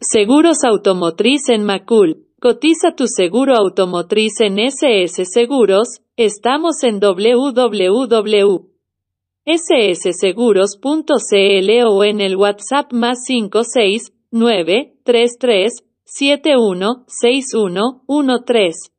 Seguros Automotriz en Macul. Cotiza tu seguro automotriz en SS Seguros. Estamos en www.ssseguros.cl o en el WhatsApp más 56 9 33 71 61 13.